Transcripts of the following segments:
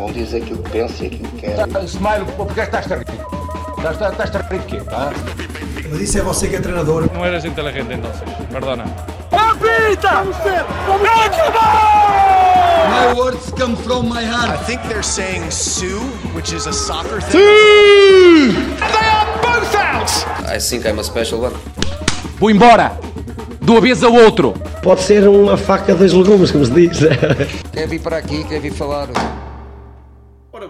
Cada um diz aquilo que pensa e aquilo que quer. Smile, porque estás a rir? Estás, estás a rir de quê? Mas isso é você que é treinador. No eres inteligente entonces, perdona. My words come from my heart. I think they're saying Sue, which is a soccer thing. I think I'm a special one. Vou embora! De uma vez ao outro! Pode ser uma faca dos legumes, como se diz. Quer vir para aqui, quer vir falar.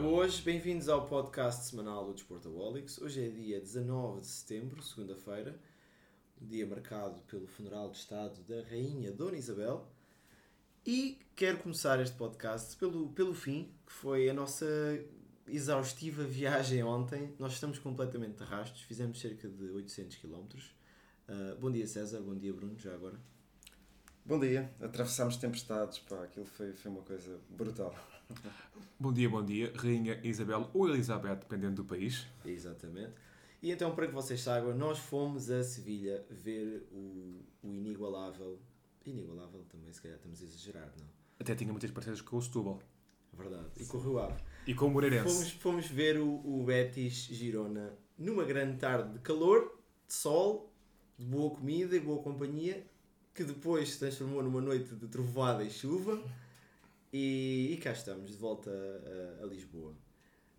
Boas, bem-vindos ao podcast semanal do Desportaholics. Hoje é dia 19 de setembro, segunda-feira, dia marcado pelo funeral de Estado da Rainha Dona Isabel. E quero começar este podcast pelo, pelo fim, que foi a nossa exaustiva viagem ontem. Nós estamos completamente de rastros, fizemos cerca de 800 km. Uh, bom dia César, bom dia Bruno, já agora. Bom dia, atravessámos tempestades, pá, aquilo foi, foi uma coisa brutal. Bom dia, bom dia. Rainha Isabel ou Elizabeth, dependendo do país. Exatamente. E então, para que vocês saibam, nós fomos a Sevilha ver o, o inigualável. Inigualável também, se calhar estamos a exagerar, não? Até tinha muitas parceiras com o Setúbal. Verdade. E com o Rio Ave. E com o Moreirense. Fomos, fomos ver o, o Betis Girona numa grande tarde de calor, de sol, de boa comida e boa companhia, que depois se transformou numa noite de trovoada e chuva. E, e cá estamos, de volta a, a Lisboa.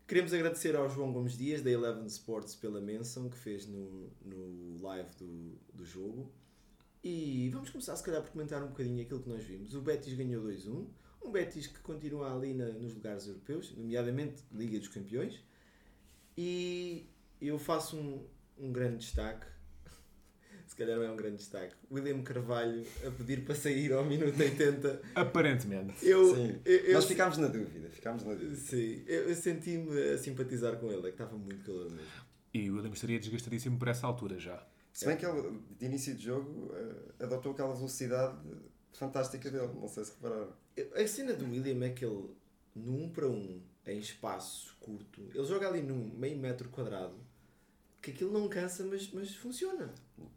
Queremos agradecer ao João Gomes Dias, da Eleven Sports, pela menção que fez no, no live do, do jogo. E vamos começar, se calhar, por comentar um bocadinho aquilo que nós vimos. O Betis ganhou 2-1. Um Betis que continua ali na- nos lugares europeus, nomeadamente Liga dos Campeões. E eu faço um, um grande destaque. Se calhar não é um grande destaque. William Carvalho a pedir para sair ao minuto 80. Aparentemente. Eu, Sim, eu, eu- nós ficámos na dúvida, ficámos na dúvida. Sim, eu, eu senti-me a simpatizar com ele, é que estava muito calor mesmo. E o William estaria desgastadíssimo por essa altura já. Se bem que ele, de início de jogo, eh, adotou aquela velocidade fantástica dele, não sei se repararam. A cena do William é que ele, no 1 para 1, em espaço curto, ele joga ali num meio metro quadrado, que aquilo não cansa, mas, mas funciona.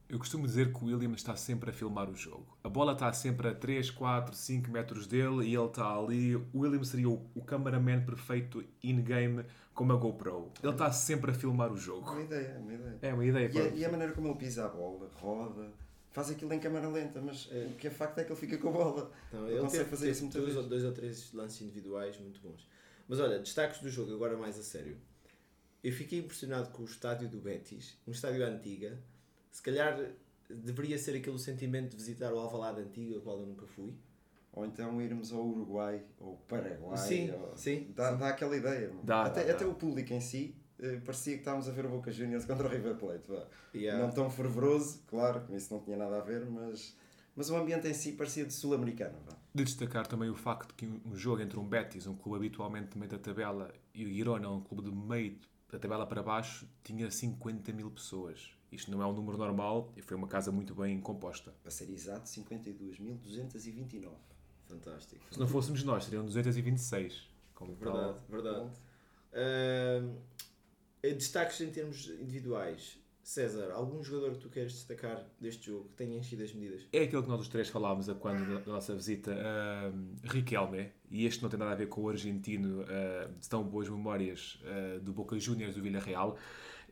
Eu costumo dizer que o William está sempre a filmar o jogo. A bola está sempre a 3, 4, 5 metros dele e ele está ali. O William seria o, o cameraman perfeito in-game com uma GoPro. Ele está sempre a filmar o É jogo. uma ideia, é uma ideia. É uma ideia. E, a, pá. e a maneira como ele pisa a bola, roda, faz aquilo em câmera lenta, mas o que é facto é que ele fica com a bola. Então, Ele consegue fazer isso muitas dois, vezes. dois ou três lances individuais muito bons. Mas olha, destaques do jogo, agora mais a sério. Eu fiquei impressionado com o estádio do Betis, um estádio antiga. Se calhar deveria ser aquele sentimento de visitar o Alvalade antigo, a qual eu nunca fui. Ou então irmos ao Uruguai ou Paraguai. Sim, ou- sim, Dá, sim. dá aquela ideia. Dá, até, dá, até o público em si eh, parecia que estávamos a ver o Boca Juniors contra o River Plate. Yeah. Não tão fervoroso, claro, com isso não tinha nada a ver, mas, mas o ambiente em si parecia de sul-americano. De destacar também o facto que um um jogo entre um Betis, um clube habitualmente de meio da tabela, e o Girona, um clube de meio da tabela para baixo, tinha 50 mil pessoas. Isto não é um número normal e foi uma casa muito bem composta. Para ser exato, 52.229. Fantástico. Se não fôssemos nós, seriam 226. Como tal. Verdade, verdade. Ahm, eh, destaques em termos individuais. César, algum jogador que tu queres destacar deste jogo que tenha enchido as medidas? É aquilo que nós os três falámos a quando da nossa visita a Riquelme, e este não tem nada a ver com o argentino ah, de tão boas memórias ah, do Boca Juniors do Villarreal.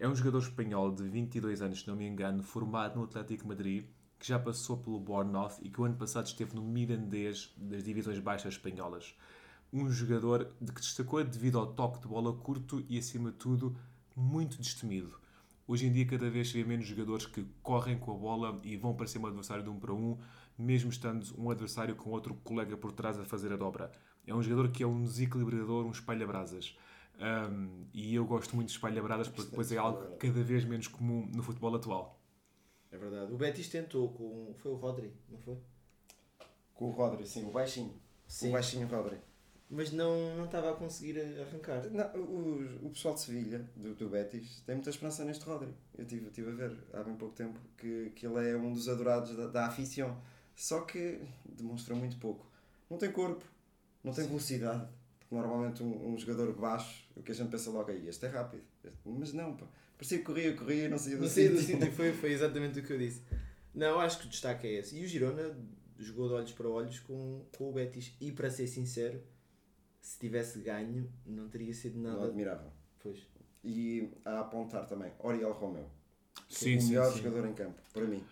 É um jogador espanhol de 22 anos, se não me engano, formado no Atlético Madrid, que já passou pelo Bournemouth e que o ano passado esteve no Mirandês das divisões baixas espanholas. Um jogador de que destacou devido ao toque de bola curto e, acima de tudo, muito destemido. Hoje em dia, cada vez se vê menos jogadores que correm com a bola e vão para cima do adversário de um para um, mesmo estando um adversário com outro colega por trás a fazer a dobra. É um jogador que é um desequilibrador, um espalha-brasas. Um, e eu gosto muito de espalha-brasas porque depois é algo cada vez menos comum no futebol atual. É verdade. O Betis tentou com. Foi o Rodri, não foi? Com o Rodri, sim, o baixinho. Sim. O baixinho Rodri. Mas não, não estava a conseguir arrancar. Não, o, o pessoal de Sevilha, do, do Betis, tem muita esperança neste Rodri. Eu estive tive a ver há bem pouco tempo que, que ele é um dos adorados da, da afição. Só que demonstra muito pouco. Não tem corpo, não tem velocidade. Porque normalmente um, um jogador baixo, o que a gente pensa logo aí, este é rápido. Este- Mas não, pá. Parecia que corria, corria não saía do Não sei do sítio. sítio, foi, foi exatamente o que eu disse. Não, acho que o destaque é esse. E o Girona jogou de olhos para olhos com, com o Betis. E para ser sincero, se tivesse ganho, não teria sido Não nada. admirava. Pois. E a apontar também, Oriel Romeu. Sim, o sim, melhor sim. jogador em campo, para mim.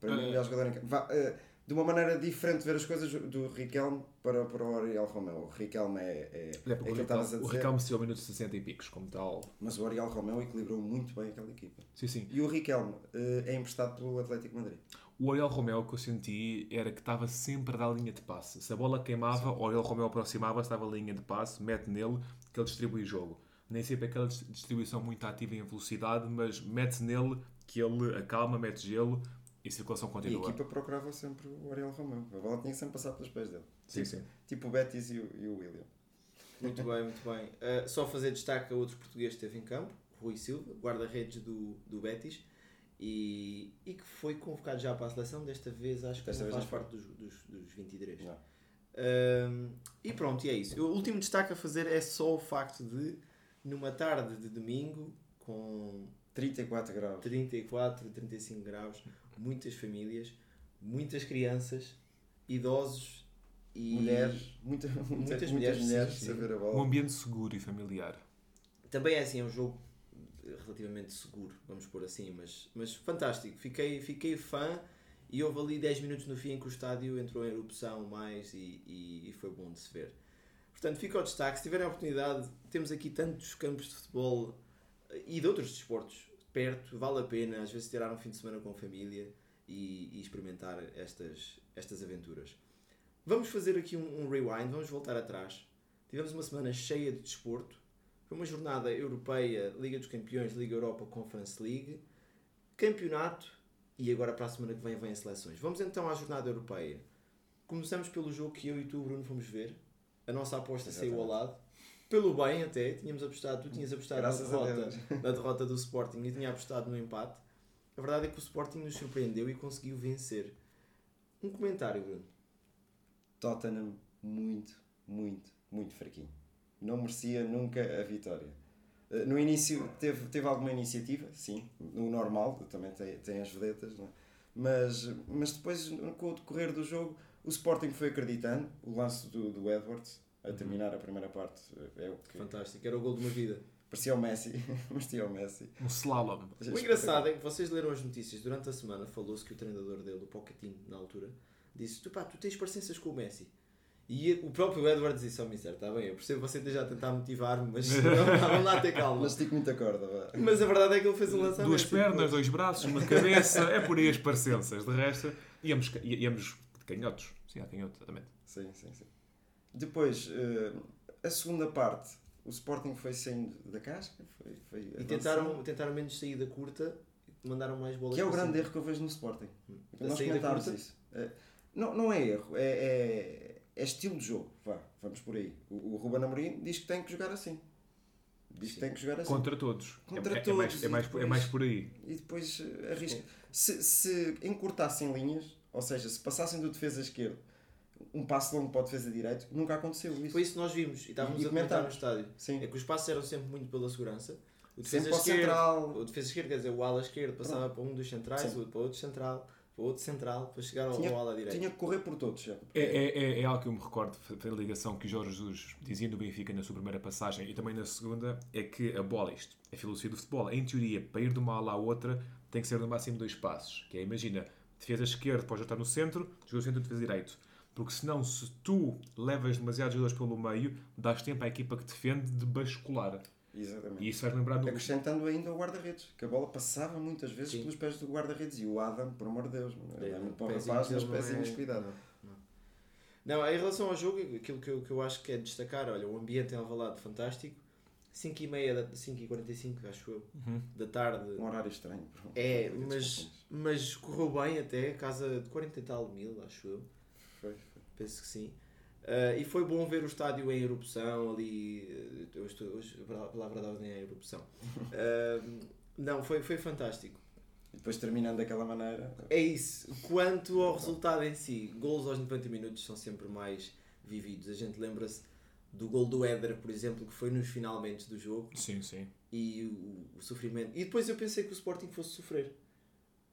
Para mim, Eh. o melhor jogador em campo. Vá, eh, de uma maneira diferente de ver as coisas do Riquelme para, para o Oriel Romeu. O Riquelme é, é, É é o Riquelme- o Riquelme saiu ao minuto 60 e picos, como tal. mas o Oriel Romeu equilibrou muito bem aquela equipa. Sim, sim. E o Riquelme eh, é emprestado pelo Atlético Madrid. O Oriol Romeu, o que eu senti, era que estava sempre a dar linha de passe. Se a bola queimava, o Oriol Romeu aproximava-se, dava linha de passe, mete nele, que ele distribui o jogo. Nem sempre é aquela dis- distribuição muito ativa em velocidade, mas mete nele, que ele acalma, mete gelo e a circulação E a continua. equipa procurava sempre o Oriel Romeu. A bola tinha que sempre passar pelos pés dele. Sim, tipo, sim. tipo o Betis e o, e o William. Muito bem, muito bem. Uh, só fazer destaque a outro português que esteve em campo, Rui Silva, guarda-redes do, do Betis, e, e que foi convocado já para a seleção. Desta vez acho que Desta não vez faz não parte dos, dos, dos 23. Não. Um, e pronto, e é isso. O último destaque a fazer é só o facto de, numa tarde de domingo, com 34 graus. 34, 35 graus, muitas famílias, muitas crianças, idosos e Mulheres, muita, muita, muitas, mulheres, mulheres, sim, a ver a Um bola. ambiente seguro e familiar. Também é assim, é um jogo relativamente seguro, vamos pôr assim, mas, mas fantástico. Fiquei, fiquei fã e houve ali 10 minutos no fim em que o estádio entrou em erupção mais e, e, e foi bom de se ver. Portanto, fica o destaque. Se tiverem a oportunidade, temos aqui tantos campos de futebol eh, e de outros desportos perto, vale a pena às vezes tirar um fim de semana com a família e, e experimentar estas, estas aventuras. Vamos fazer aqui um, um rewind, vamos voltar atrás. Tivemos uma semana cheia de desporto. Foi uma jornada europeia, Liga dos Campeões, Liga Europa, Conference League, campeonato e agora para a semana que vem vem as seleções. Vamos então à jornada europeia. Começamos pelo jogo que eu e tu, Bruno, fomos ver. A nossa aposta saiu ao lado. Pelo bem até, tínhamos apostado, tu tinhas apostado na Graças derrota, na derrota do Sporting e tinha apostado no empate. A verdade é que o Sporting nos surpreendeu e conseguiu vencer. Um comentário, Bruno. Tottenham muito, muito, muito fraquinho. Não merecia nunca a vitória. Eh, No início teve, teve alguma iniciativa, sim, no normal, também tem, tem as vedetas, não é? mas, mas depois, com o decorrer do jogo, o Sporting foi acreditando. O lance do, do Edwards, a terminar a primeira parte, eh, é o que Fantástico, era o gol de uma vida. parecia o Messi, parecia o Messi. Um slalom. O engraçado é que vocês leram as notícias durante a semana, falou-se que o treinador dele, o Pochettino, na altura, disse: tu, pá, tu tens parecenças com o Messi. E o próprio Edwards disse: Ó, mister, está bem, eu percebo você esteja a tentar motivar-me, mas não, vamos lá ter calma. Mas estico muita corda, vá. Mas a verdade é que ele fez um lançamento. Duas pernas, dois braços, uma cabeça, é por aí as parecenças. De resto, íamos, íamos de canhotos. Sim, há canhoto, exatamente. Sim, sim, sim. Depois, eh, a segunda parte, o Sporting foi saindo da casca, foi, foi E tentaram, tentaram menos saída curta, mandaram mais bolas Que é o grande cima. erro que eu vejo no Sporting. A Nós comentámos curta? isso. Eh, não, não é erro, é, é, é estilo de jogo. Vá, vamos por aí. O, o Ruben Amorim diz que tem que jogar assim. Diz que tem que jogar assim. Contra todos. Contra é, é, todos, mais, é, mais, depois- é mais por aí. E depois eh, arrisca. Se, se encurtassem linhas, ou seja, se passassem do defesa esquerdo um passo longo para o defesa direito, nunca aconteceu isso. Foi isso que nós vimos e estávamos E a comentar no estádio. Sim. É que os passos eram sempre muito pela segurança. O defesa esquerdo, central. o defesa esquerdo, quer dizer, o ala esquerdo passava para um dos centrais, Sim. o outro para outro central, para outro central, para chegar ao, Tinha, ao ala direito. tinha que correr por todos. já. É, é, é, é algo que eu me recordo da ligação que o Jorge Jesus dizia no Benfica na sua primeira passagem e também na segunda, é que a bola, isto é a filosofia do futebol, em teoria, para ir de uma ala à outra, tem que ser no máximo dois passos. Que é, imagina, defesa esquerda pode já estar no centro, jogador centro, defesa direito. Porque senão, se tu levas demasiados jogadores pelo meio, dás tempo à equipa que defende de bascular. Exatamente. E isso faz lembrar do... Acrescentando ainda o guarda-redes, que a bola passava muitas vezes Sim. pelos pés do guarda-redes e o Adam, por amor de Deus, é, é muito bom rapaz, mas pezinhos é- cuidado. Não, não. Não, em relação ao jogo, aquilo que eu, que eu acho que é de destacar, olha, o ambiente em Alvalade fantástico, 5h30, da- 5h45, acho eu, da tarde. Um horário estranho. É, mas, mas correu bem até, casa de 40 e tal mil, acho eu. Foi, foi. Penso que sim. Ah, e foi bom ver o estádio em erupção ali. eh, Hoje, estou- hoje a palavra da ordem é erupção. Ah, não, foi, foi fantástico. E depois terminando daquela maneira, É isso. Quanto ao resultado em si, golos aos 90 minutos são sempre mais vividos. A gente lembra-se do gol do Éder, por exemplo, que foi nos finalmente do jogo Sim, sim. e o, o sofrimento. E depois eu pensei que o Sporting fosse sofrer.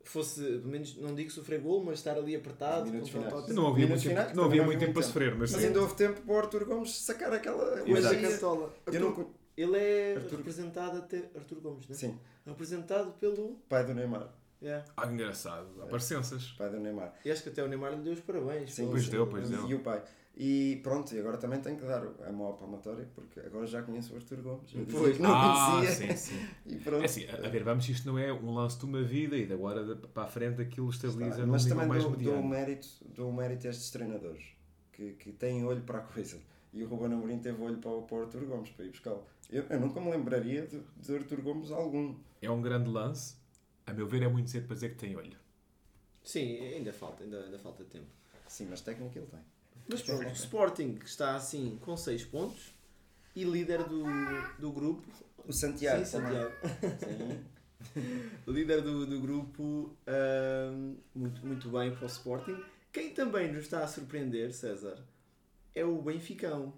Fosse, pelo menos, não digo sofrer gol, mas estar ali apertado. Minutos contra o finais. Tottenham. Não havia muito tempo, não havia não muito tempo para sofrer, mas Mas sim. ainda houve tempo para o Arthur Gomes sacar aquela Mas Exato. a Castola. Eu não con- Ele é Arthur- representado até Arthur Gomes, né? Sim, Representado pelo. pai do Neymar. Yeah. Ah, engraçado. Há parecenças. Pai do Neymar. E acho que até o Neymar lhe deu os parabéns. Sim, Pois deu, pois deu. E o pai. E pronto, e agora também tenho que dar a mão à palmatória, porque agora já conheço o Arthur Gomes. Pois. que não ah, conhecia. sim, sim. E pronto. É assim, a ver, vamos, isto não é um lance de uma vida e de agora para a frente aquilo estabiliza num Mas nível também mais dou, dou, o mediano. mérito, dou o mérito a estes treinadores que, que têm olho para a coisa. E o Ruben Amorim teve olho para o, para o Arthur Gomes para ir buscá-lo. Eu, eu nunca me lembraria de, de Arthur Gomes algum. É um grande lance. A meu ver, é muito cedo para dizer que tem olho. Sim, ainda falta, ainda, ainda falta tempo. Sim, mas técnico ele tem. Mas pronto, o Sporting está assim com 6 pontos e líder do, do grupo. O Santiago Sim. Santiago. líder do, do grupo, muito, muito bem para o Sporting. Quem também nos está a surpreender, César, é o Benficão.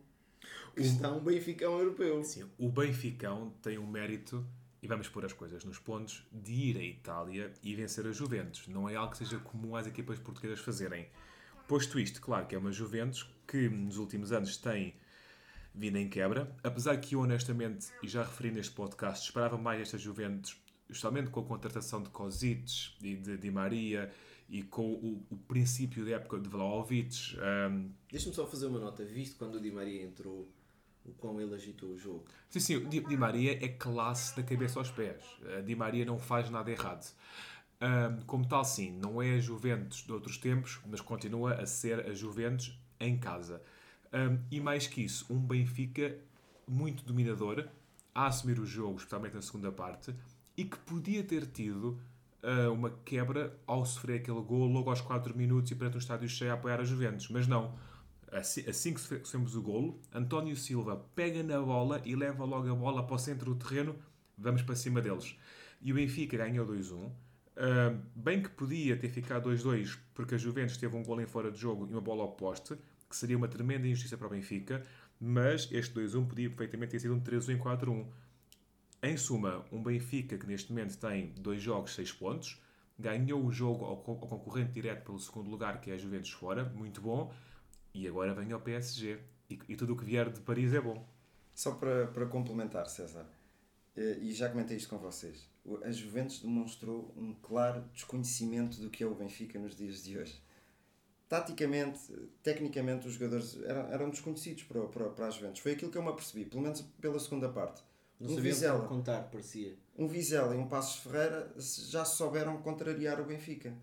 Que está um Benficão europeu. Sim, o Benficão tem um mérito, e vamos pôr as coisas nos pontos, de ir à Itália e vencer a Juventus. Não é algo que seja comum às equipas portuguesas fazerem. Posto isto, claro que é uma Juventus que nos últimos anos tem vindo em quebra, apesar que eu honestamente, e já referi neste podcast, esperava mais esta Juventus, justamente com a contratação de Kozic e de Di Maria e com o, o princípio da época de Vlahovic, ahm, Deixa-me só fazer uma nota. Visto quando o Di Maria entrou, o quão ele agitou o jogo. Sim, sim, o Di, Di Maria é classe da cabeça aos pés. A Di Maria não faz nada errado. Ahm, como tal, sim, não é a Juventus de outros tempos, mas continua a ser a Juventus em casa. Ahm, e mais que isso, um Benfica muito dominador, a assumir o jogo, especialmente na segunda parte, e que podia ter tido ah, uma quebra ao sofrer aquele gol logo aos 4 minutos e perante um estádio cheio a apoiar a Juventus. Mas não. Assim, assim que sofremos o golo, António Silva pega na bola e leva logo a bola para o centro do terreno. Vamos para cima deles. E o Benfica ganhou 2-1. Ah, bem que podia ter ficado 2-2, porque a Juventus teve um golo em fora de jogo e uma bola ao poste, que seria uma tremenda injustiça para o Benfica, mas este 2-1 podia perfeitamente ter sido um 3-1 em 4-1. Em suma, um Benfica que neste momento tem dois jogos, 6 pontos, ganhou o jogo ao, co- ao concorrente direto pelo segundo lugar, que é a Juventus fora, muito bom, e agora vem ao PSG. E, e tudo o que vier de Paris é bom. Só para, para complementar, César, eh, e já comentei isto com vocês, a Juventus demonstrou um claro desconhecimento do que é o Benfica nos dias de hoje. Taticamente, tecnicamente, os jogadores eram, eram desconhecidos para, para, para a Juventus. Foi aquilo que eu me apercebi, pelo menos pela segunda parte. Não um sabiam Vizela, contar, parecia. um Vizela e um Passos Ferreira já souberam contrariar o Benfica.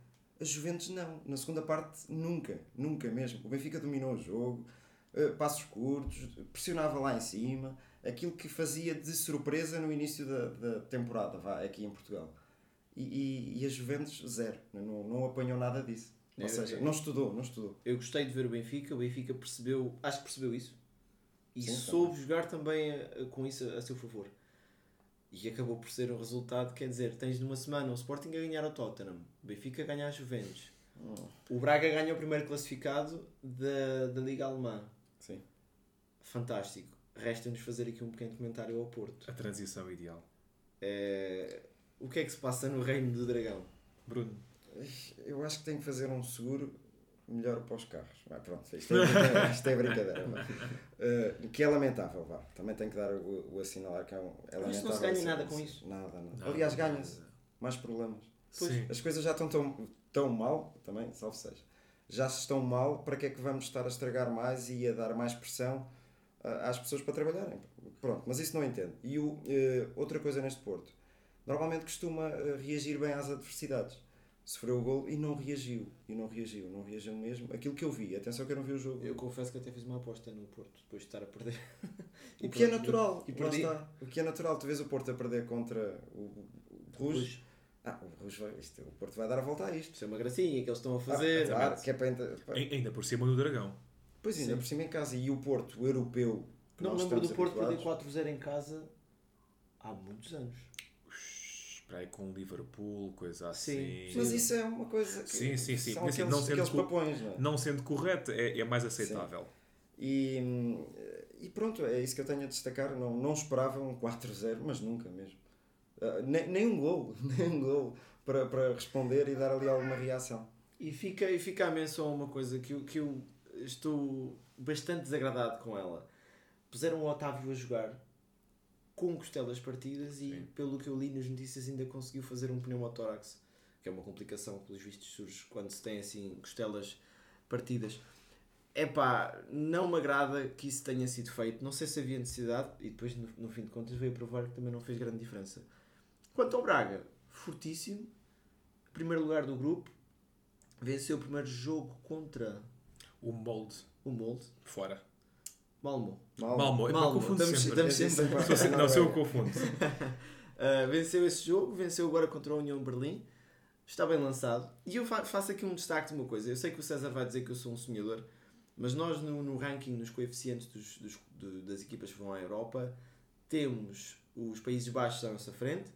A Juventus não. Na segunda parte, nunca. Nunca mesmo. O Benfica dominou o jogo, eh, passos curtos, pressionava lá em cima. Aquilo que fazia de surpresa no início da, da temporada, vá, aqui em Portugal. E, e, e a Juventus, zero. Não, não apanhou nada disso. Ou seja, não estudou, não estudou. Eu gostei de ver o Benfica, o Benfica percebeu, acho que percebeu isso e Sim, soube jogar também a- com isso a, a seu favor. E acabou por ser um resultado, quer dizer, tens numa semana o Sporting a ganhar ao Tottenham, o Benfica a ganhar a Juventus, o Braga ganha o primeiro classificado da, da Liga Alemã. Sim. Fantástico. Resta-nos fazer aqui um pequeno comentário ao Porto. A transição ideal. É, O que é que se passa no Reino do Dragão? Bruno. Eu acho que tenho que fazer um seguro melhor para os carros. Mas pronto, isto é brincadeira. isto é brincadeira. Uh, que é lamentável, vá. Também tenho que dar o, o assinalar que é, um, é Mas lamentável. isto não se ganha esse- nada com isso. Nada, nada. Nada, Aliás, ganha-se. Mais problemas. Sim. As coisas já estão tão, tão mal, também, salve seja. Já se estão mal, para que é que vamos estar a estragar mais e a dar mais pressão às pessoas para trabalharem? Pronto, mas isso não entendo. E o, eh, outra coisa neste Porto. Normalmente costuma eh, reagir bem às adversidades. Sofreu o gol e não reagiu. E não reagiu, não reagiu mesmo. Aquilo que eu vi, atenção que eu não vi o jogo. Eu confesso que até fiz uma aposta no Porto, depois de estar a perder. O que é natural. E perdi. está. O que é natural. Tu vês o Porto a perder contra o, o, o Rouge. Ah, o Rouge vai, isto, o Porto vai dar a volta a isto. Isso é uma gracinha que eles estão a Ah, fazer. claro, que é para Ainda por cima do Dragão. Pois ainda Sim. por cima em casa. E o Porto, o europeu. que Não me lembro do Porto perder habituados. 4-0 em casa há muitos anos. Espera aí com o Liverpool, coisa Sim. assim. Mas isso é uma coisa que. Sim, sim, sim. São assim, aqueles, não sendo papões, não é? Não sendo correto, é, é mais aceitável. E, e pronto, é isso que eu tenho a destacar. Não, não esperava um 4-0, mas nunca mesmo. Ah, nem, nem um gol, nem um gol. para, para responder e dar ali alguma reação. E fica, e fica a menção uma coisa que eu, que eu estou bastante desagradado com ela. Puseram o Otávio a jogar com costelas partidas e, pelo que eu li nas notícias, ainda conseguiu fazer um pneumotórax, que é uma complicação que, pelos vistos, surge quando se tem assim costelas partidas. Epá, não me agrada que isso tenha sido feito. Não sei se havia necessidade e depois, no, no fim de contas, veio provar que também não fez grande diferença. Quanto ao Braga, fortíssimo, primeiro lugar do grupo, venceu o primeiro jogo contra O molde o Molde, fora. Malmo. Malmo. Malmo. confundo Estamos- sempre. estamos É sempre- sempre- Não, se eu confundo. Uh, venceu esse jogo, venceu agora contra a União de Berlim. Está bem lançado. E eu fa- faço aqui um destaque de uma coisa. Eu sei que o César vai dizer que eu sou um sonhador, mas nós no, no ranking, nos coeficientes dos, dos- do- das equipas que vão à Europa, temos os Países Baixos à nossa frente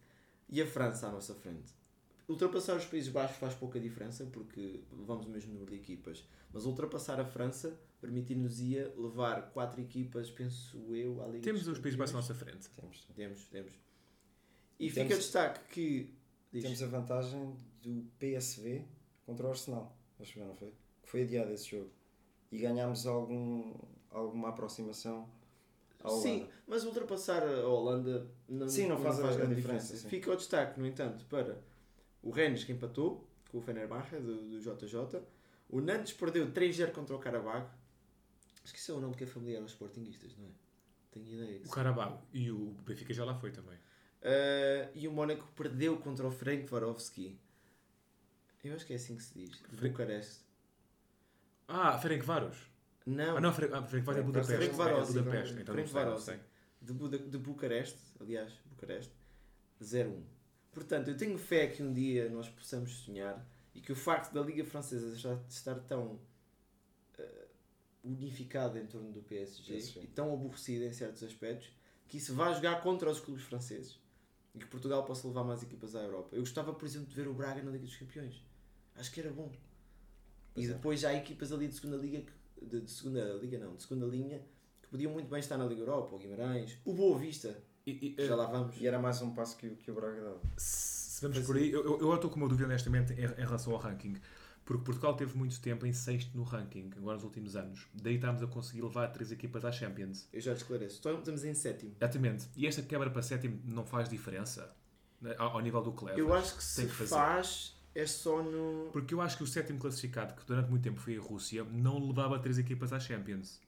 e a França à nossa frente. Ultrapassar os Países Baixos faz pouca diferença porque levamos o mesmo número de equipas, mas ultrapassar a França permitir-nos-ia levar quatro equipas, penso eu, à Liga Temos os Países Baixos à nossa frente. Temos, Temos, temos. E E fica temos- destaque que. Diz. temos a vantagem do PSV contra o Arsenal. Acho que não foi? Que foi adiado esse jogo. E ganhámos algum, alguma aproximação. Sim, mas ultrapassar a Holanda não, Sim, não faz a grande diferença, sim. Fica o destaque, no entanto, para o Rennes que empatou com o Fenerbahçe do, do JJ. O Nantes perdeu 3-0 contra o Carabag. Acho que isso é nome que é familiar aos Sportingistas, não é? Tenho ideia. O. Carabao e o Benfica já lá foi também. Ah, e o Mónaco perdeu contra o Frank Varovski. Eu acho que é assim que se diz. Fre- Bucareste. Ah, Ferencváros. Não, Ah, não, Ferenc- ah, Ferencváros é Budapeste. Ferenc Varos, É Budapeste. sim. Então não Varos. de, de Bucareste, aliás, Bucareste, 0-1. Portanto, eu tenho fé que um dia nós possamos sonhar e que o facto da Liga Francesa já estar tão eh, unificada em torno do PSG PSG. e tão aborrecida em certos aspectos que isso vá jogar contra os clubes franceses e que Portugal possa levar mais equipas à Europa. Eu gostava, por exemplo, de ver o Braga na Liga dos Campeões. Acho que era bom. Pois e é. depois já há equipas ali de segunda liga, de, de segunda liga não, de segunda linha, que podiam muito bem estar na Liga Europa, o Guimarães, o Boa Vista, E- e, já eh, lá vamos. E era mais um passo que, o- que o Braga dava. se vamos por aí, eu, eu, estou com uma dúvida honestamente em, em relação ao ranking. Porque Portugal teve muito tempo em sexto no ranking, agora nos últimos anos. Daí estamos a conseguir levar três equipas à Champions. Eu já te esclareço. Então, Estamos em sétimo. Exatamente. E esta quebra para sétimo não faz diferença né, ao, ao nível do que leva. Eu acho que se Tem que fazer. faz é só no. Porque eu acho que o sétimo classificado, que durante muito tempo foi a Rússia, não levava três equipas à Champions.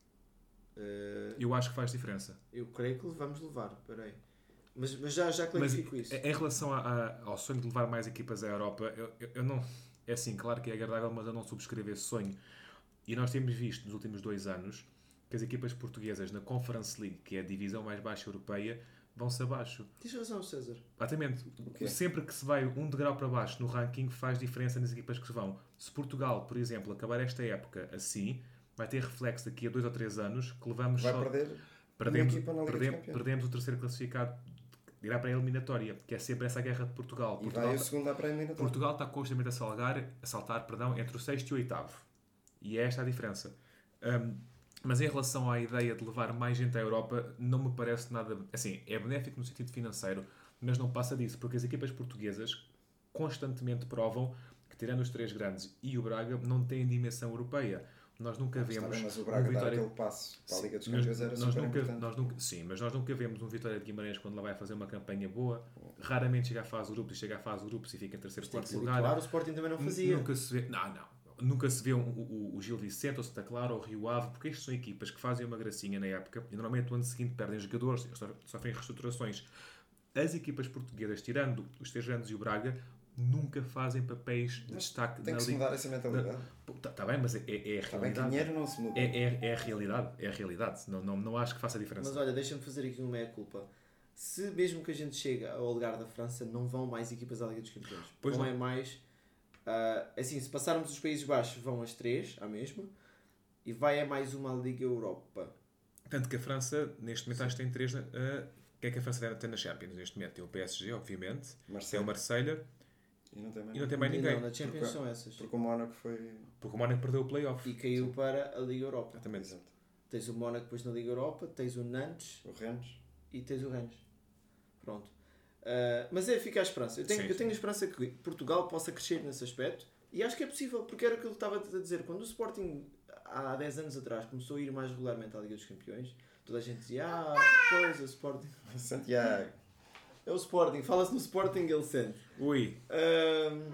Eh, Eu acho que faz diferença. eu creio que vamos levar, peraí. Mas, mas já, já Mas clarifico isso. em relação a- a- ao sonho de levar mais equipas à Europa, eu, eu- eu não. É assim, claro que é agradável, mas eu não subscrevo esse sonho. E nós temos visto nos últimos dois anos que as equipas portuguesas na Conference League, que é a divisão mais baixa europeia, vão-se abaixo. Tens razão, César. Exatamente. Sempre que se vai um degrau para baixo no ranking, faz diferença nas equipas que se vão. Se Portugal, por exemplo, acabar esta época assim, vai ter reflexo daqui a dois ou três anos que levamos Vai só- perder perdemos, perdemos, perdemos o terceiro classificado irá para a eliminatória, que é sempre essa guerra de Portugal. e Portugal, vai o segundo à pré-eliminatória. Portugal está constantemente a salgar, a saltar perdão, entre o sexto e o oitavo. E é esta a diferença. Hum, mas em relação à ideia de levar mais gente à Europa, não me parece nada. Assim, é benéfico no sentido financeiro, mas não passa disso, porque as equipas portuguesas constantemente provam que, tirando os três grandes e o Braga, não têm dimensão europeia. Nós nunca vemos bem, mas o um Braga dar Vitória- aquele passo para a Liga dos Campeões era nós super nunca, importante. nós nunca, sim, mas nós nunca vemos um Vitória de Guimarães quando lá vai fazer uma campanha boa. Raramente chega à fase grupos e chega à fase grupos e fica em terceiro quarto lugar. habituar, o Sporting também não fazia. Nunca se vê, não, não. Nunca se vê um- o, o Gil Vicente, ou Santa Clara, ou o Rio Ave, porque estas são equipas que fazem uma gracinha na época e normalmente no ano seguinte perdem jogadores, so- sofrem reestruturações. As equipas portuguesas, tirando os três grandes e o Braga, nunca fazem papéis de destaque Tem na que se Liga. mudar essa mentalidade. Está tá bem, mas é, é a Está bem que realidade. dinheiro não se muda. É, é, é a realidade, é a realidade. Não, não, não acho que faça diferença. Mas olha, deixa-me fazer aqui uma meia-culpa. Se mesmo que a gente chegue ao lugar da França, não vão mais equipas à Liga dos Campeões. Pois não não. é mais. ah, assim, se passarmos os Países Baixos, vão as três, à mesma. E vai a mais uma Liga Europa. Tanto que a França, neste momento, acho que tem três. o que é que a França tem na Champions neste momento? Tem o PSG, obviamente, tem Marcelo. o Marselha E não tem mais e não tem mais ninguém. Não, na Champions Porque- são essas. Porque o Mónaco foi. Porque o Mónaco perdeu o playoff. E caiu para a Liga Europa. Exatamente. Exato. Tens o Mónaco depois na Liga Europa, tens o Nantes O Rennes. e tens o Rennes. Pronto. Uh, mas é, fica a esperança. Eu tenho, Sim, eu tenho a sim. esperança que Portugal possa crescer nesse aspecto e acho que é possível, porque era o que eu estava a dizer. Quando o Sporting, há 10 anos atrás, começou a ir mais regularmente à Liga dos Campeões, toda a gente dizia: Ah, pois, o Sporting. Santiago. É o Sporting, fala-se no Sporting, ele sente. Ui, Ahm,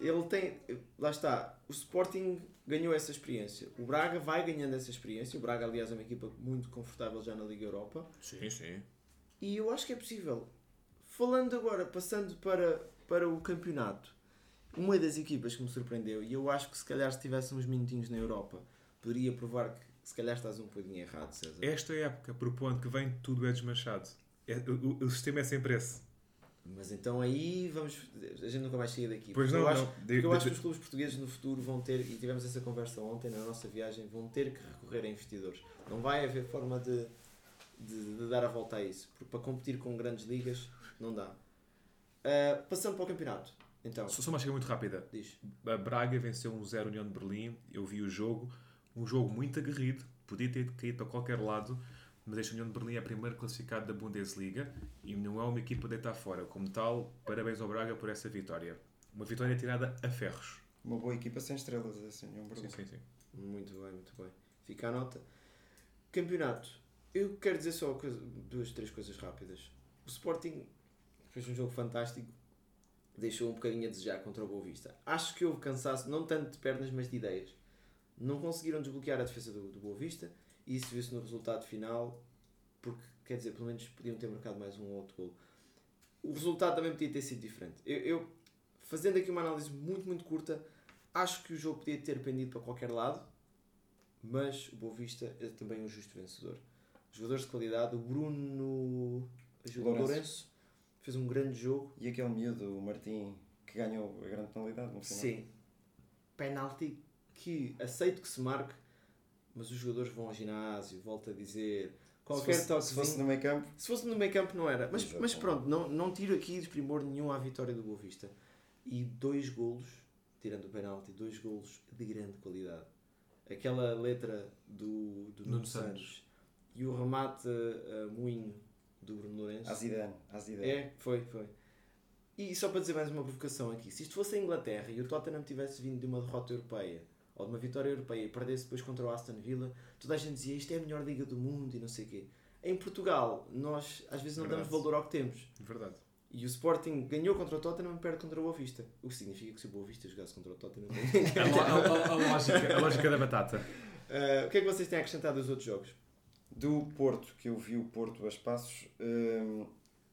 ele tem. Lá está. O Sporting ganhou essa experiência. O Braga vai ganhando essa experiência. O Braga, aliás, é uma equipa muito confortável já na Liga Europa. sim, sim. E eu acho que é possível. Falando agora, passando para, para o campeonato, uma das equipas que me surpreendeu, e eu acho que se calhar se tivesse uns minutinhos na Europa, poderia provar que se calhar estás um bocadinho errado, César. Esta época, propondo que vem tudo é desmanchado. É- o, o- sistema é sempre esse. Mas então aí vamos. A gente nunca vai sair daqui. Pois Porque não, eu acho, não. porque eu acho que os clubes portugueses no futuro vão ter, e tivemos essa conversa ontem na nossa viagem, vão ter que recorrer a investidores. Não vai haver forma de, de, de dar a volta a isso. Porque para competir com grandes ligas não dá. Ah, passando para o campeonato. Então, Só só uma chega muito rápida. diz. A Braga venceu um 0 União de Berlim. Eu vi o jogo. Um jogo muito aguerrido. Podia ter caído para qualquer lado. Mas este União de Berlim é a primeira classificada da Bundesliga. E não é uma equipa deitar fora. Como tal, parabéns ao Braga por essa vitória. Uma vitória tirada a ferros. Uma boa equipa sem estrelas, assim, é um Sim, Berlim. sim, sim. Muito bem, muito bem. Fica a nota. Campeonato. Eu quero dizer só duas, três coisas rápidas. O Sporting fez um jogo fantástico. Deixou um bocadinho a desejar contra o Boa Vista. Acho que houve cansaço, não tanto de pernas, mas de ideias. Não conseguiram desbloquear a defesa do, do Boa Vista. E isso viu-se no resultado final. Porque, quer dizer, pelo menos podiam ter marcado mais um ou outro gol. O resultado também podia ter sido diferente. Eu, eu, fazendo aqui uma análise muito, muito curta, acho que o jogo podia ter pendido para qualquer lado mas o Boa Vista é também um justo vencedor. Jogadores de qualidade, o Bruno Lourenço. Lourenço fez um grande jogo. E aquele miúdo, o Martim, que ganhou a grande penalidade no final. Sim. Penalti que aceito que se marque, mas os jogadores vão ao ginásio, volto a dizer. Se Qualquer fosse, toque se fosse no meio campo, se fosse no meio campo não era. Mas, mas pronto, não, não tiro aqui desprimor nenhum à vitória do Boa Vista. E dois golos, tirando o penalti, dois golos de grande qualidade. Aquela letra do, do Nuno Santos. Santos. e o remate a moinho do Bruno Lourenço. a Zidane, a Zidane. É, foi, foi. E só para dizer mais uma provocação aqui, se isto fosse a Inglaterra e o Tottenham tivesse vindo de uma derrota europeia ou de uma vitória europeia e perdesse depois contra o Aston Villa, toda a gente dizia isto é a melhor liga do mundo e não sei o quê. Em Portugal, nós às vezes não Verdade. damos valor ao que temos. Verdade. E o Sporting ganhou contra o Tottenham e perde contra o Boa Vista. O que significa que se o Boa Vista jogasse contra o Tottenham. A, a- a- lógica, a lógica da batata. Ah, o que é que vocês têm a acrescentar dos outros jogos? Do Porto, que eu vi o Porto a espaços, hum,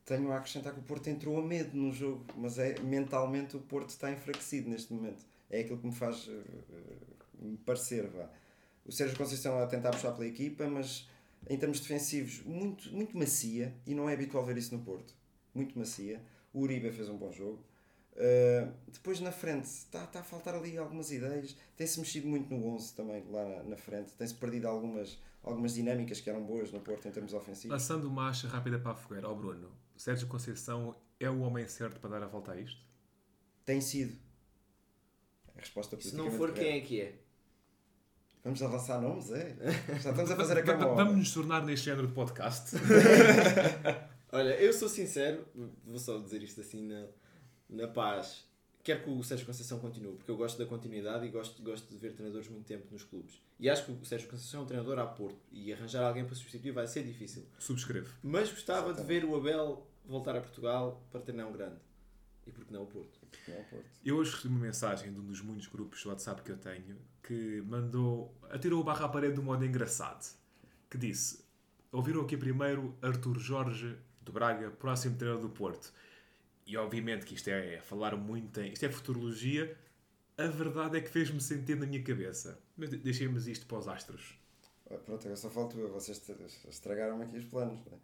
tenho a acrescentar que o Porto entrou a medo no jogo, mas é mentalmente o Porto está enfraquecido neste momento. É aquilo que me faz uh, me parecer. Vá. O Sérgio Conceição a tentar puxar pela equipa, mas em termos defensivos, muito, muito macia, e não é habitual ver isso no Porto. Muito macia. O Uribe fez um bom jogo. Uh, depois na frente está, está a faltar ali algumas ideias. Tem-se mexido muito no 11 também, lá na, na frente. Tem-se perdido algumas, algumas dinâmicas que eram boas no Porto em termos ofensivos. Lançando uma acha rápida para a fogueira, ao Bruno. Sérgio Conceição é o homem certo para dar a volta a isto? Tem sido. A resposta Se não for, quem correta. é que é? Vamos avançar nomes, é? Já estamos a fazer a cama. Vamos nos tornar neste género de podcast. Olha, eu sou sincero, vou só dizer isto assim na, na paz. Quero que o Sérgio Conceição continue, porque eu gosto da continuidade e gosto, gosto de ver treinadores muito tempo nos clubes. E acho que o Sérgio Conceição é um treinador a Porto e arranjar alguém para substituir vai ser difícil. Subscrevo. Mas gostava de ver o Abel voltar a Portugal para treinar um grande. E por que não o Porto? Não, é Porto. Eu hoje recebi uma mensagem de um dos muitos grupos de WhatsApp que eu tenho que mandou, atirou o barra à parede de um modo engraçado. Que disse: Ouviram aqui primeiro Arthur Jorge do Braga, próximo treinador do Porto. E obviamente que isto é falar muito, em, isto é futurologia. A verdade é que fez-me sentir na minha cabeça. Mas de- deixemos isto para os astros. Ah, Pronto, agora só falta eu. Vocês estragaram aqui os planos. não é?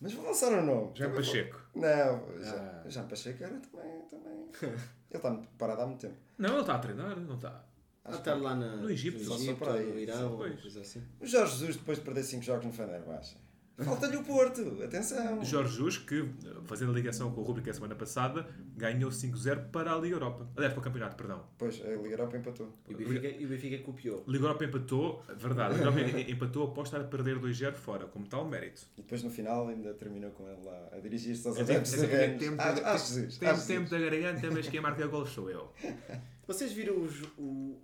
Mas vou lançar o nome. Jean Também vou- Pacheco. Não, já, Ah. Jean Pacheco era também. também. Ele está parado há muito tempo. Não, ele está a treinar, não está. Ah, estar lá na, No Egito, no só Egito para aí, ou no Irão, uma coisa assim. O Jorge Jesus, depois de perder 5 jogos no Fenerbahçe. Falta-lhe o Porto, atenção. Jorge Jesus, que, fazendo a ligação com o Rúbrica a semana passada, ganhou 5-0 para a Liga Europa. Aliás, para o campeonato, perdão. Pois, a Liga Europa empatou. E o Benfica, e o Benfica copiou. Liga Europa empatou, verdade, Liga Europa empatou após estar a perder 2-0 fora, como tal mérito. E depois no final ainda terminou com ele lá a dirigir-se aos É adeptos é tempo, é é da garganta, mas quem marca gols sou eu. Vocês viram o, Jo- o,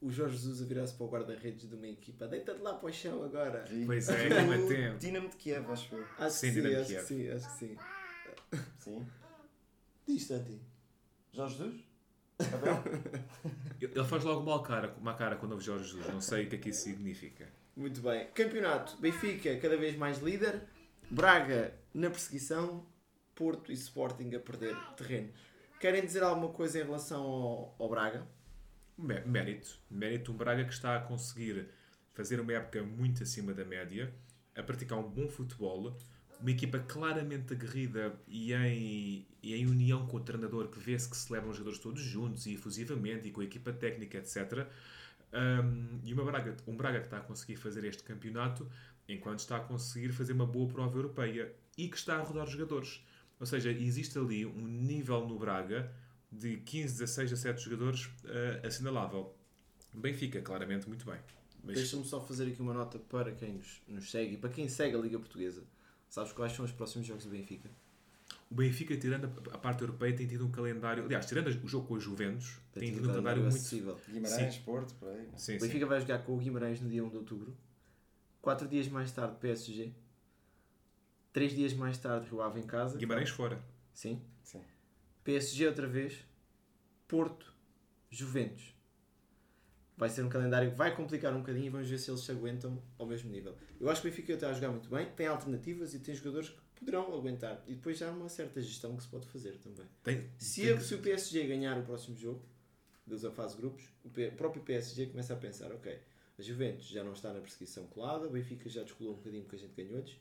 o Jorge Jesus a virar-se para o guarda-redes de uma equipa? Deita-te lá para o chão agora. Vi. Pois é, Foi é tempo. Dinamo de Kiev, acho eu. Acho Sim, que sim, acho que sim, acho que sim. Sim. Diz, Santi. Jorge Jesus? Abel? Ele faz logo uma cara, uma cara quando ouve Jorge Jesus, não sei o que é que isso significa. Muito bem. Campeonato. Benfica cada vez mais líder. Braga na perseguição. Porto e Sporting a perder terreno. Querem dizer alguma coisa em relação ao, ao Braga? Mé- Mérito. Mérito um Braga que está a conseguir fazer uma época muito acima da média, a praticar um bom futebol, uma equipa claramente aguerrida e em, e em união com o treinador que vê-se que celebram os jogadores todos juntos e efusivamente e com a equipa técnica, etc. Um, e uma Braga, um Braga que está a conseguir fazer este campeonato enquanto está a conseguir fazer uma boa prova europeia e que está a rodar os jogadores. Ou seja, existe ali um nível no Braga de 15, 16, 17 jogadores eh, assinalável. Benfica, claramente, muito bem. Mas Deixa-me só fazer aqui uma nota para quem nos, nos segue e para quem segue a Liga Portuguesa. Sabes quais são os próximos jogos do Benfica? o Benfica, tirando a, a parte europeia, tem tido um calendário. Aliás, tirando o jogo com a Juventus, tem tido um calendário muito. acessível. Guimarães, Porto, por aí. Sim, O sim. Benfica vai jogar com o Guimarães no dia 1 de outubro. Quatro dias mais tarde, PSG. Três dias mais tarde, Rio Ave em casa. Guimarães fora. Sim. Sim. PSG outra vez. Porto. Juventus. Vai ser um calendário que vai complicar um bocadinho e vamos ver se eles se aguentam ao mesmo nível. Eu acho que o Benfica está a jogar muito bem, tem alternativas e tem jogadores que poderão aguentar. E depois já há uma certa gestão que se pode fazer também. Tem, Se, tem a- se o PSG ganhar o próximo jogo, da fase de grupos, o, P- o próprio PSG começa a pensar, ok, a Juventus já não está na perseguição colada, o Benfica já descolou um bocadinho porque a gente ganhou-lhes,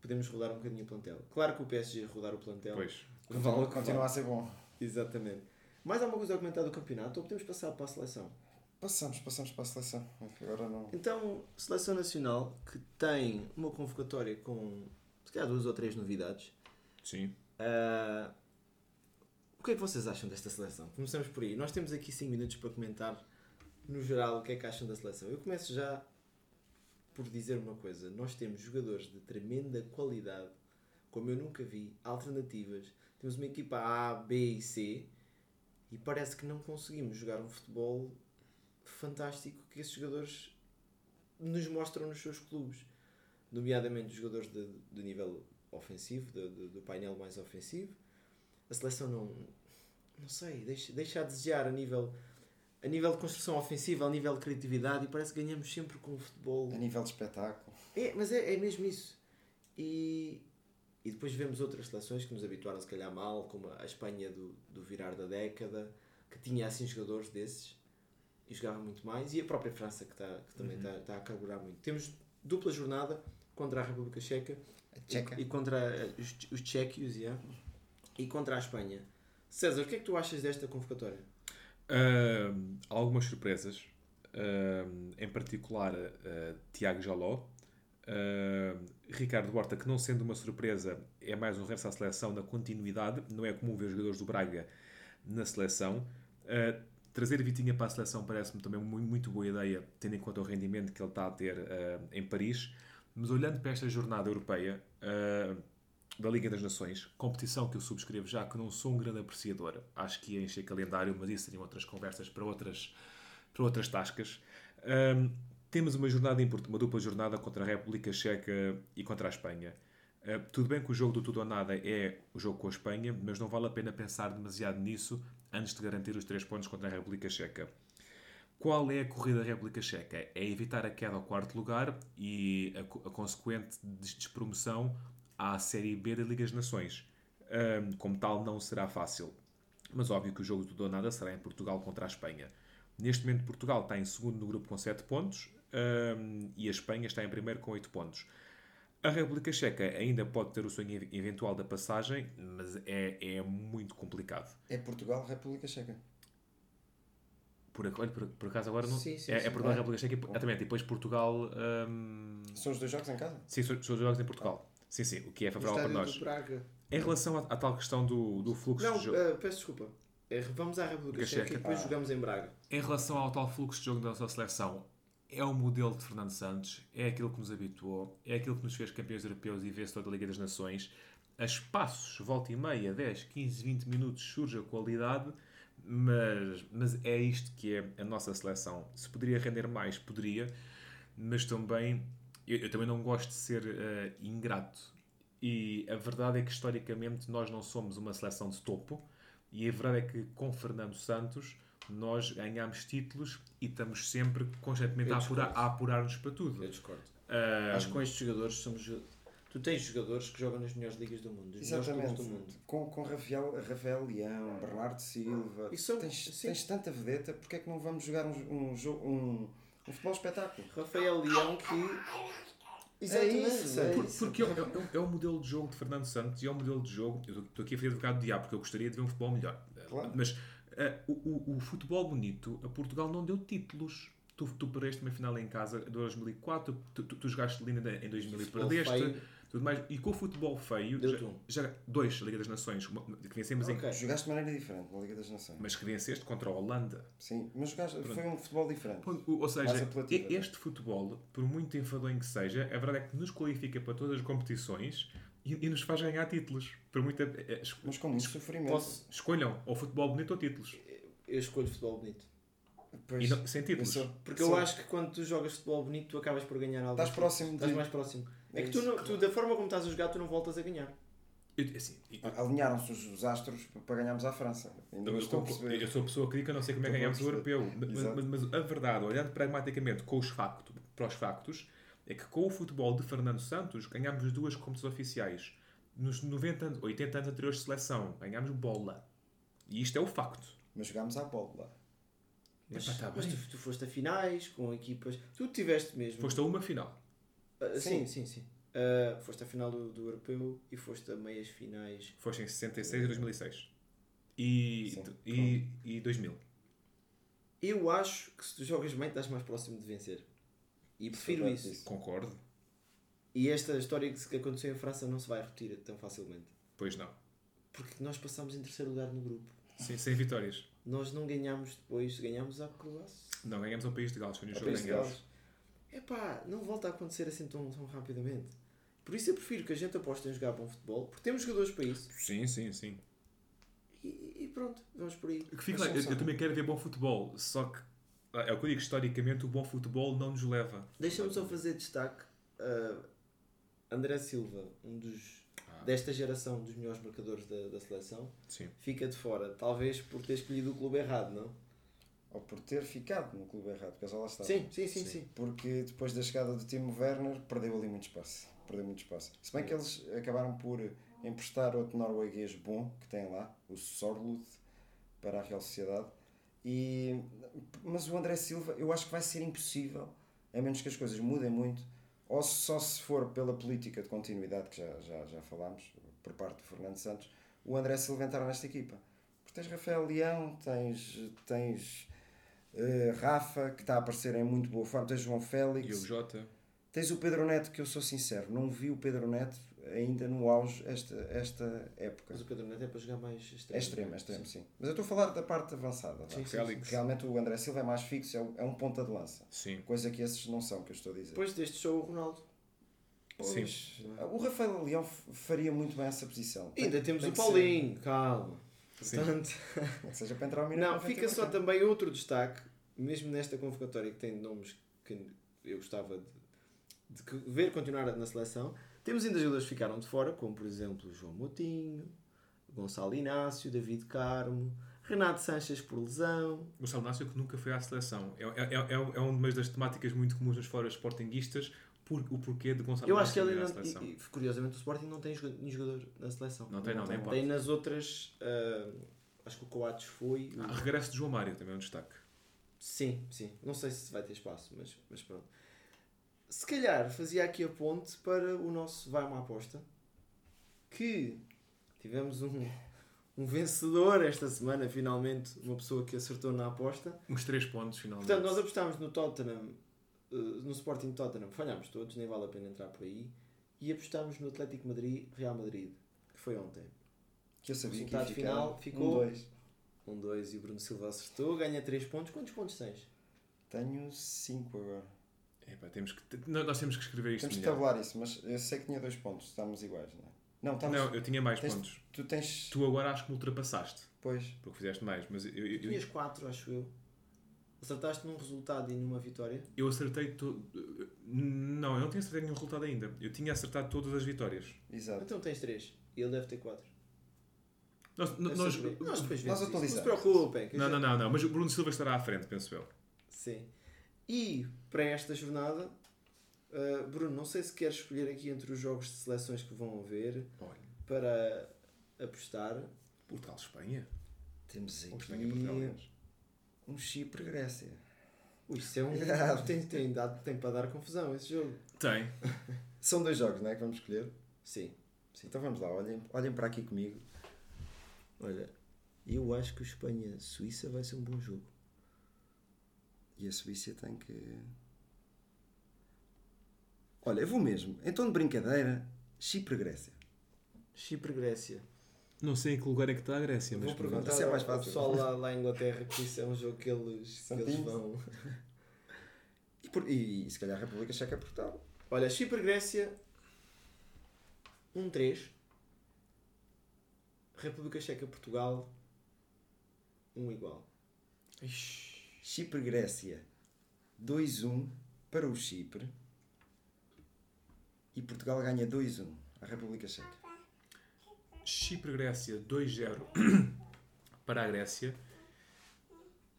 podemos rodar um bocadinho o plantel. Claro que o PSG rodar o plantel... Pois. Continua, continua a ser bom. Exatamente. Mais alguma coisa a comentar do campeonato ou podemos passar para a seleção? Passamos, passamos para a seleção. Agora não. Então, Seleção Nacional, que tem uma convocatória com, se calhar, duas ou três novidades. Sim. Ah, o que é que vocês acham desta seleção? Começamos por aí. Nós temos aqui 5 minutos para comentar, no geral, o que é que acham da seleção. Eu começo já por dizer uma coisa. Nós temos jogadores de tremenda qualidade, como eu nunca vi, alternativas. Temos uma equipa A, B e C e parece que não conseguimos jogar um futebol fantástico que esses jogadores nos mostram nos seus clubes. Nomeadamente os jogadores de, nível ofensivo, de- de- do painel mais ofensivo. A seleção não, não sei, deixa, deixa a desejar a nível, a nível de construção ofensiva, a nível de criatividade e parece que ganhamos sempre com o futebol. A nível de espetáculo. É, mas é, é mesmo isso. E, e depois vemos outras seleções que nos habituaram se calhar mal, como a Espanha do, do virar da década, que tinha assim jogadores desses e jogava muito mais, e a própria França que, tá, que também está tá a carburar muito. Temos dupla jornada contra a República Checa Checa. e, e contra eh, os, os tchequios yeah, e contra a Espanha. César, o que é que tu achas desta convocatória? Ahm, algumas surpresas, Ahm, em particular ah, Tiago Jaló, Ahm, Ricardo Horta, que não sendo uma surpresa, é mais um regresso à seleção na continuidade, não é comum ver jogadores do Braga na seleção. Ah, trazer Vitinha para a seleção parece-me também mu- muito boa ideia, tendo em conta o rendimento que ele está a ter ah, em Paris. Mas olhando para esta jornada europeia, da Liga das Nações, competição que eu subscrevo já, que não sou um grande apreciador, acho que ia encher calendário, mas isso seriam outras conversas para outras, para outras tascas. Ahm, temos uma jornada importante, uma dupla jornada contra a República Checa e contra a Espanha. Ah, tudo bem que o jogo do tudo ou nada é o jogo com a Espanha, mas não vale a pena pensar demasiado nisso antes de garantir os três pontos contra a República Checa. Qual é a corrida da República Checa? É evitar a queda ao quarto lugar e a, a consequente des- despromoção à Série B da Liga das Nações. Ahm, como tal, não será fácil. Mas óbvio que o jogo do Donada será em Portugal contra a Espanha. Neste momento, Portugal está em segundo no grupo com 7 pontos ahm, e a Espanha está em primeiro com 8 pontos. A República Checa ainda pode ter o sonho ev- eventual da passagem, mas é, é muito complicado. É Portugal, República Checa. Por, por, por acaso agora não. Sim, sim, é, sim. é Portugal, República Checa, e- exatamente. E depois Portugal. hum, São os dois jogos em casa? sim, são são os jogos em Portugal. Sim, sim, o que é favorável para nós. Em relação à, à tal questão do, do fluxo Não, de jogo. eh, peço desculpa. Eh, Vamos à República República Checa e Checa. depois Ah. jogamos em Braga. Em relação ao tal fluxo de jogo da nossa seleção, é o modelo de Fernando Santos, é aquilo que nos habituou, é aquilo que nos fez campeões europeus e vence toda a Liga das Nações. A espaços, volta e meia, 10, 15, 20 minutos surge a qualidade, mas, mas é isto que é a nossa seleção. Se poderia render mais, poderia, mas também eu, eu também não gosto de ser eh, ingrato. E a verdade é que historicamente nós não somos uma seleção de topo, e a verdade é que com Fernando Santos nós ganhamos títulos e estamos sempre constantemente a apurar- a apurar-nos para tudo. Eu discordo. Ah, Acho que com estes jogadores somos. Tu tens jogadores que jogam nas melhores ligas do mundo, Exatamente. do mundo. Com, com Rafael, Rafael Leão, Bernardo Silva. E são- tens, tens tanta vedeta, porque é que não vamos jogar um, um, um, um futebol espetáculo? Rafael Leão que. Exatamente. isso, é Por- isso. porque é, é- é o modelo de jogo de Fernando Santos e é o modelo de jogo. Eu estou aqui a fazer advogado do diabo porque eu gostaria de ver um futebol melhor. Claro. Mas o, o- o futebol bonito, a Portugal não deu títulos. Tu, tu perdeste uma final em casa de 2004, tu, tu, tu jogaste linda em 2000 e perdeste. feio. Tudo mais. E com o futebol feio, já, já dois Liga das Nações, uma- que vencemos em. Ok. Jogaste de maneira diferente na Liga das Nações. Mas que venceste contra a Holanda. Sim, mas jogaste, foi um futebol diferente. Pronto, Ou seja, este futebol, por muito enfadonho que seja, a verdade é que nos qualifica para todas as competições e, e nos faz ganhar títulos. Por eh, eh, es- Mas com muito sofrimento. Posso- Escolham ou futebol bonito ou títulos. Eu escolho futebol bonito. Pois, E não- sem títulos. eu sou- Porque sou- eu acho que quando tu jogas futebol bonito, tu acabas por ganhar algo. Estás próximo Estás de- mais próximo. É, É que tu, não, tu, da forma como estás a jogar, tu não voltas a ganhar. Eu, assim, eu- Alinharam-se os- os astros para ganharmos à França. Ainda eu, estou a eu, eu sou a pessoa que diz que eu não sei como é que a ganhamos o europeu. Mas, mas- mas a verdade, olhando pragmaticamente com os factos, para os factos, é que com o futebol de Fernando Santos ganhámos duas competições oficiais. Nos 90, anos- 80 anos anteriores de seleção, ganhámos bola. E isto é o facto. Mas jogámos à bola. Mas, Epá, tá mas tu, tu foste a finais com equipas. Tu tiveste mesmo. Foste a uma final. Ah, Sim. sim, sim, sim. Ah, foste à final do, do europeu e foste a meias finais. Foste em 66 e 2006. E, Sim, e, e 2000. Eu acho que se tu jogas bem, estás mais próximo de vencer. E prefiro isso. isso. Concordo. E esta história que aconteceu em França não se vai repetir tão facilmente. Pois não. Porque nós passámos em terceiro lugar no grupo. Sim, sem vitórias. Nós não ganhámos depois, ganhámos a Croácia. Não, ganhamos ao País de Gales. Foi no Ao jogo País em de Gales. Epá, não volta a acontecer assim tão, tão rapidamente. Por isso eu prefiro que a gente aposte em jogar bom futebol, porque temos jogadores para isso. Sim, sim, sim. E, e pronto, vamos por aí. Que fica eu, eu também quero ver bom futebol. Só que, é o que eu digo, historicamente, o bom futebol não nos leva. Deixa-me só fazer destaque. uh, André Silva, um dos Ah. desta geração dos melhores marcadores da, da seleção, Sim. fica de fora. Talvez por ter escolhido o clube errado, não? Ou por ter ficado no clube errado, porque já lá está. Sim, sim, sim, sim. Porque depois da chegada do Timo Werner, perdeu ali muito espaço. Perdeu muito espaço. Se bem que eles acabaram por emprestar outro norueguês bom que tem lá, o Sorlud, para a Real Sociedade. E, mas o André Silva, eu acho que vai ser impossível, a menos que as coisas mudem muito, ou só se for pela política de continuidade, que já, já, já falámos, por parte do Fernando Santos, o André Silva entrar nesta equipa. Porque tens Rafael Leão, tens, tens eh, Rafa, que está a aparecer em muito boa forma, tens João Félix, E o Jota. Tens o Pedro Neto, que eu sou sincero, não vi o Pedro Neto ainda no auge esta, esta época. Mas o Pedro Neto é para jogar mais extremo. É extremo, é extremo, sim. Mas eu estou a falar da parte avançada. Sim, sim, Félix. Realmente o André Silva é mais fixo, é um, é um ponta de lança. Sim. Coisa que esses não são, que eu estou a dizer. Depois deste show, o Ronaldo. Sim. O Rafael Leão faria muito bem essa posição. Tem- Ainda temos tem o que ser- Paulinho, calma. Sim. Portanto, Ou seja, para entrar ao minuto não, 90 fica só também outro destaque, mesmo nesta convocatória que tem nomes que eu gostava de, de ver continuar na seleção. Temos ainda jogadores que ficaram de fora, como por exemplo João Moutinho, Gonçalo Inácio, David Carmo, Renato Sanches por lesão. Gonçalo Inácio que nunca foi à seleção. É, é, é, é uma das temáticas muito comuns nos fóruns sportinguistas, por, o porquê de Gonçalo Eu acho que ele não, e, curiosamente o Sporting não tem nenhum jogador na seleção. Não tem, não, nem pode. Tem nas outras. ah, acho que o Coates foi. o- Ah, regresso de João Mário também é um destaque. Sim, sim. Não sei se vai ter espaço, mas, mas pronto. Se calhar fazia aqui a ponte para o nosso Vai uma aposta. Que tivemos um, um vencedor esta semana, finalmente, uma pessoa que acertou na aposta. Uns 3 pontos, finalmente. Portanto, nós apostámos no Tottenham, eh, no Sporting Tottenham, falhámos todos, nem vale a pena entrar por aí. E apostámos no Atlético Madrid, Real Madrid, que foi ontem. Que eu sabia O que resultado ficar final ficou- um dois. Um 2 e o Bruno Silva acertou, ganha 3 pontos. Quantos pontos tens? Tenho 5 agora. Epá, temos que, nós temos que escrever isto Temos melhor. tabular isso, mas eu sei que tinha 2 pontos. Estamos iguais, não é? Não, estamos. Não, eu tinha mais tens- pontos. Tu tens. Tu agora acho que me ultrapassaste, Pois. porque fizeste mais, mas eu, eu, eu, Tinhas 4, acho eu. Acertaste num resultado e numa vitória. eu acertei to... Não, eu não tinha acertado nenhum resultado ainda. Eu tinha acertado todas as vitórias. Exato. Então tens 3. E ele deve ter 4. Nós, nós, Nós, nós depois vemos nós isso. Não se atualizamos. preocupem. que não, não, não, não, mas o Bruno Silva estará à frente, penso eu. Sim. E para esta jornada, uh, Bruno, não sei se queres escolher aqui entre os jogos de seleções que vão haver Olha, para apostar. Portugal-Espanha. Temos aqui Espanha, Portugal, aliás. um Chipre-Grécia. Ui, isso é um. tem, tem, dado, tem para dar confusão esse jogo. Tem. São dois jogos, não é? Que vamos escolher. Sim. Então vamos lá, olhem, olhem para aqui comigo. Olha, eu acho que o Espanha-Suíça vai ser um bom jogo. E a Suíça tem que. Olha, eu vou mesmo. Em tom de brincadeira, Chipre-Grécia. Chipre-Grécia. Não sei em que lugar é que está a Grécia, Vou mas pronto. perguntar é mais fácil. pessoal lá, lá em Inglaterra que isso é um jogo que eles, que eles vão. E, por- e, e se calhar a República Checa Portugal. Olha, Chipre-Grécia 1-3. República Checa-Portugal 1 igual. Chipre-Grécia 2-1 para o Chipre. E Portugal ganha 2-1 à República Checa. Chipre-Grécia 2-0 para a Grécia.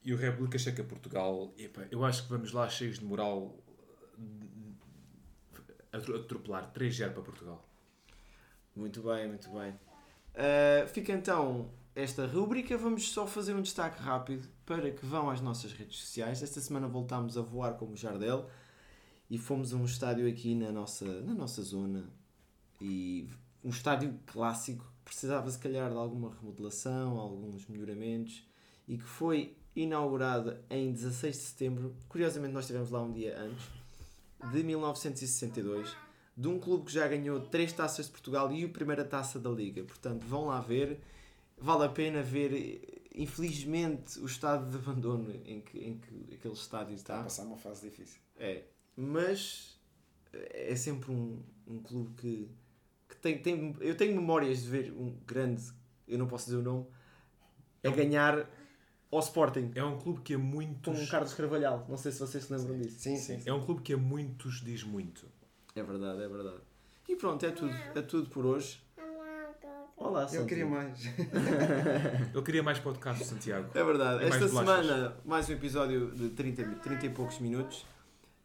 E o República Checa-Portugal. Epá, Eu acho que vamos lá cheios de moral atro- atropelar 3-0 para Portugal. Muito bem, muito bem. Uh, fica então esta rúbrica. Vamos só fazer um destaque rápido para que vão às nossas redes sociais. Esta semana voltámos a voar como Jardel e fomos a um estádio aqui na nossa, na nossa zona. E um estádio clássico que precisava, se calhar, de alguma remodelação, alguns melhoramentos e que foi inaugurado em 16 de setembro. Curiosamente, nós estivemos lá um dia antes, de 1962 de um clube que já ganhou três taças de Portugal e a primeira taça da Liga. Portanto, vão lá ver. Vale a pena ver, infelizmente, o estado de abandono em que, em que aquele estádio Está passar uma fase difícil. É. Mas é sempre um, um clube que, que tem, tem. Eu tenho memórias de ver um grande, eu não posso dizer o nome, a ganhar ao Sporting É um clube que a com muitos. o Carlos Carvalhal. Não sei se vocês se lembram disso. Sim, sim. É um clube que a muitos diz muito. É verdade, é verdade. E pronto, é tudo, é tudo por hoje. Olá, Eu Santi. queria mais. Eu queria mais podcast, Santiago. É verdade. E mais Esta bolachas. semana, mais um episódio de 30, mi- 30 e poucos minutos.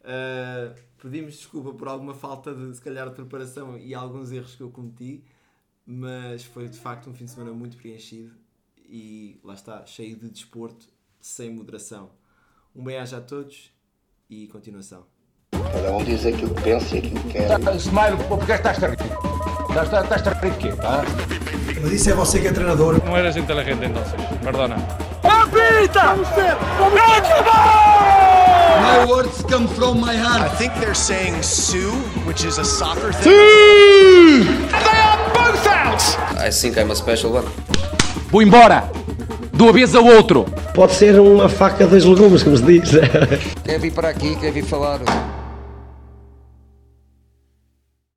Uh, pedimos desculpa por alguma falta de, se calhar, de preparação e alguns erros que eu cometi, mas foi de facto um fim de semana muito preenchido e lá está, cheio de desporto, sem moderação. Um beijo a todos e continuação. Cada um diz aquilo que pensa e aquilo que quer. Smile, porque estás a rir? Estás a rir de quê? Ah? Mas isso é você que é treinador. No eres inteligente entonces, perdona. My words come from my I heart. think they're saying Sue, which is a soccer thing. I think I'm a special one. Vou embora! De uma vez ao outro! Pode ser uma faca dos legumes, como se diz. Quer vir para aqui, quer vir falar